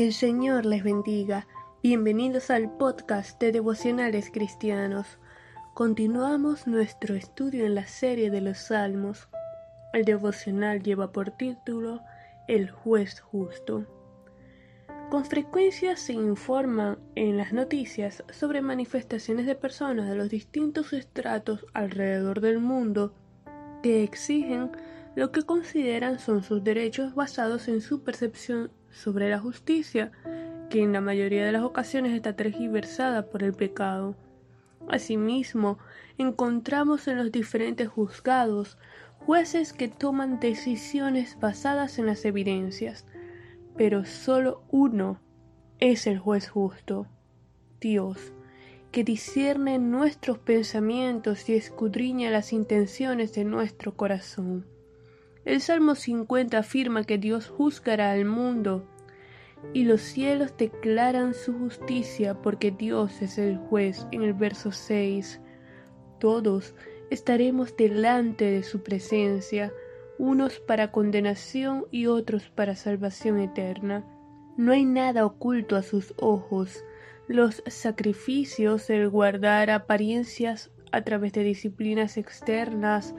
El Señor les bendiga. Bienvenidos al podcast de devocionales cristianos. Continuamos nuestro estudio en la serie de los Salmos. El devocional lleva por título El juez justo. Con frecuencia se informan en las noticias sobre manifestaciones de personas de los distintos estratos alrededor del mundo que exigen lo que consideran son sus derechos basados en su percepción sobre la justicia, que en la mayoría de las ocasiones está tergiversada por el pecado. Asimismo, encontramos en los diferentes juzgados jueces que toman decisiones basadas en las evidencias, pero solo uno es el juez justo, Dios, que discierne nuestros pensamientos y escudriña las intenciones de nuestro corazón. El Salmo 50 afirma que Dios juzgará al mundo y los cielos declaran su justicia porque Dios es el juez en el verso 6. Todos estaremos delante de su presencia, unos para condenación y otros para salvación eterna. No hay nada oculto a sus ojos. Los sacrificios, el guardar apariencias a través de disciplinas externas,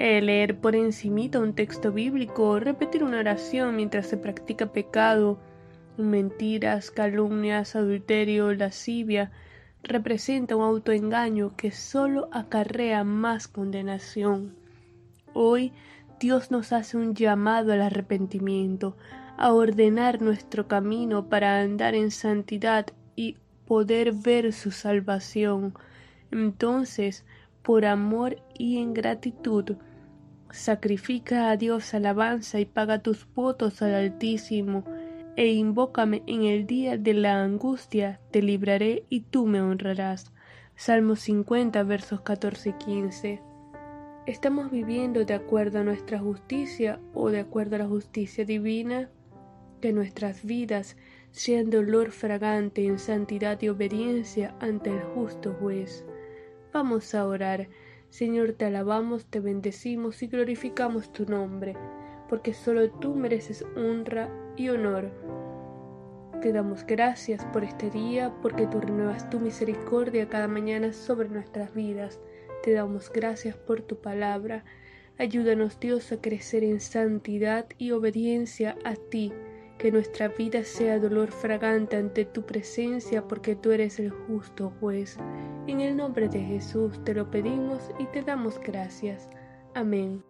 el leer por encimita un texto bíblico, repetir una oración mientras se practica pecado, mentiras, calumnias, adulterio, lascivia, representa un autoengaño que solo acarrea más condenación. Hoy Dios nos hace un llamado al arrepentimiento, a ordenar nuestro camino para andar en santidad y poder ver su salvación. Entonces, por amor y en gratitud, sacrifica a Dios alabanza y paga tus votos al Altísimo, e invócame en el día de la angustia, te libraré y tú me honrarás. Salmo 50 versos 14 y 15. ¿Estamos viviendo de acuerdo a nuestra justicia o de acuerdo a la justicia divina? Que nuestras vidas sean dolor fragante en santidad y obediencia ante el justo juez. Vamos a orar. Señor, te alabamos, te bendecimos y glorificamos tu nombre, porque solo tú mereces honra y honor. Te damos gracias por este día, porque tú renuevas tu misericordia cada mañana sobre nuestras vidas. Te damos gracias por tu palabra. Ayúdanos Dios a crecer en santidad y obediencia a ti. Que nuestra vida sea dolor fragante ante tu presencia porque tú eres el justo juez. En el nombre de Jesús te lo pedimos y te damos gracias. Amén.